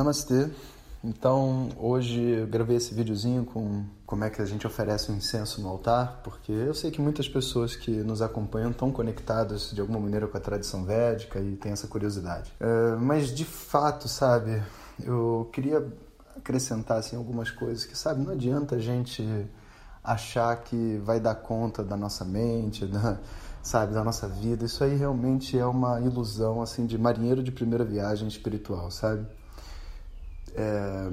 Namastê. Então, hoje eu gravei esse videozinho com como é que a gente oferece um incenso no altar, porque eu sei que muitas pessoas que nos acompanham estão conectadas de alguma maneira com a tradição védica e tem essa curiosidade. Uh, mas, de fato, sabe, eu queria acrescentar assim, algumas coisas que, sabe, não adianta a gente achar que vai dar conta da nossa mente, da, sabe, da nossa vida. Isso aí realmente é uma ilusão, assim, de marinheiro de primeira viagem espiritual, sabe? É...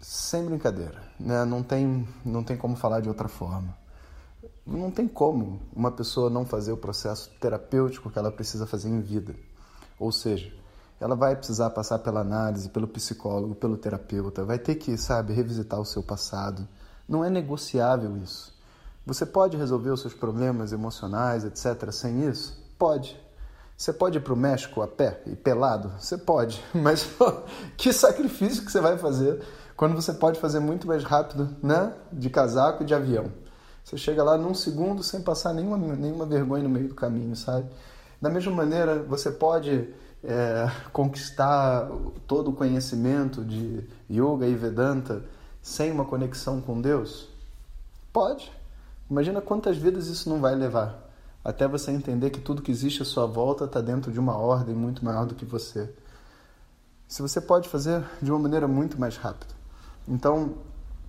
Sem brincadeira, né? não, tem, não tem como falar de outra forma. Não tem como uma pessoa não fazer o processo terapêutico que ela precisa fazer em vida. Ou seja, ela vai precisar passar pela análise, pelo psicólogo, pelo terapeuta, vai ter que, sabe, revisitar o seu passado. Não é negociável isso. Você pode resolver os seus problemas emocionais, etc., sem isso? Pode. Você pode ir para o México a pé e pelado? Você pode, mas que sacrifício que você vai fazer quando você pode fazer muito mais rápido, né? De casaco e de avião. Você chega lá num segundo sem passar nenhuma, nenhuma vergonha no meio do caminho, sabe? Da mesma maneira, você pode é, conquistar todo o conhecimento de yoga e Vedanta sem uma conexão com Deus? Pode. Imagina quantas vidas isso não vai levar até você entender que tudo que existe à sua volta está dentro de uma ordem muito maior do que você. Se você pode fazer de uma maneira muito mais rápida. Então,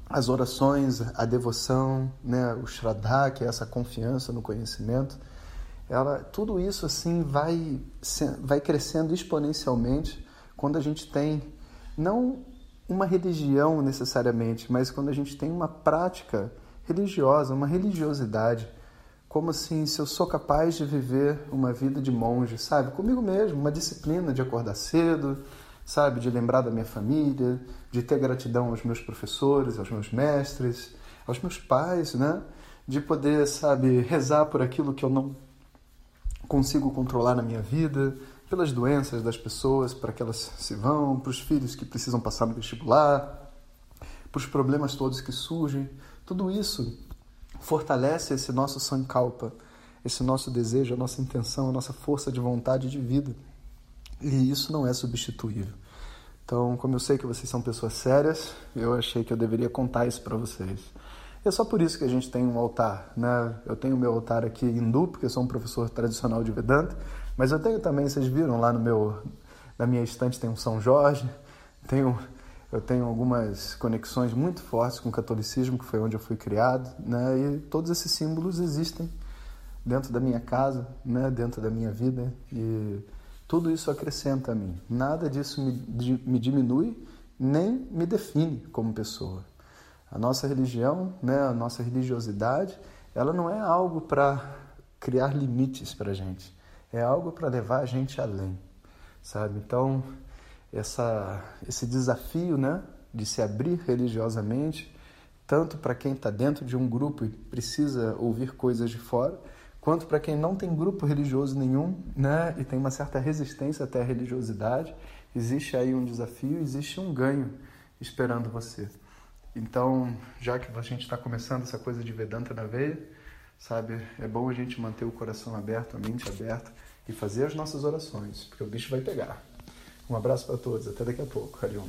as orações, a devoção, né, o Shraddha, que é essa confiança no conhecimento, ela, tudo isso assim vai, vai crescendo exponencialmente quando a gente tem não uma religião necessariamente, mas quando a gente tem uma prática religiosa, uma religiosidade como assim, se eu sou capaz de viver uma vida de monge, sabe? Comigo mesmo, uma disciplina de acordar cedo, sabe? De lembrar da minha família, de ter gratidão aos meus professores, aos meus mestres, aos meus pais, né? De poder, sabe, rezar por aquilo que eu não consigo controlar na minha vida, pelas doenças das pessoas, para que elas se vão, para os filhos que precisam passar no vestibular, para os problemas todos que surgem. Tudo isso fortalece esse nosso sankalpa, esse nosso desejo, a nossa intenção, a nossa força de vontade de vida. E isso não é substituível. Então, como eu sei que vocês são pessoas sérias, eu achei que eu deveria contar isso para vocês. E é só por isso que a gente tem um altar, né? Eu tenho meu altar aqui hindu, porque eu sou um professor tradicional de Vedanta, mas eu tenho também, vocês viram lá no meu na minha estante tem um São Jorge, tenho eu tenho algumas conexões muito fortes com o catolicismo, que foi onde eu fui criado, né? E todos esses símbolos existem dentro da minha casa, né? Dentro da minha vida e tudo isso acrescenta a mim. Nada disso me, me diminui nem me define como pessoa. A nossa religião, né? A nossa religiosidade, ela não é algo para criar limites para a gente. É algo para levar a gente além, sabe? Então essa, esse desafio né, de se abrir religiosamente, tanto para quem está dentro de um grupo e precisa ouvir coisas de fora, quanto para quem não tem grupo religioso nenhum né, e tem uma certa resistência até a religiosidade. Existe aí um desafio, existe um ganho esperando você. Então, já que a gente está começando essa coisa de Vedanta na veia, sabe, é bom a gente manter o coração aberto, a mente aberta e fazer as nossas orações, porque o bicho vai pegar. Um abraço para todos, até daqui a pouco. Hariom.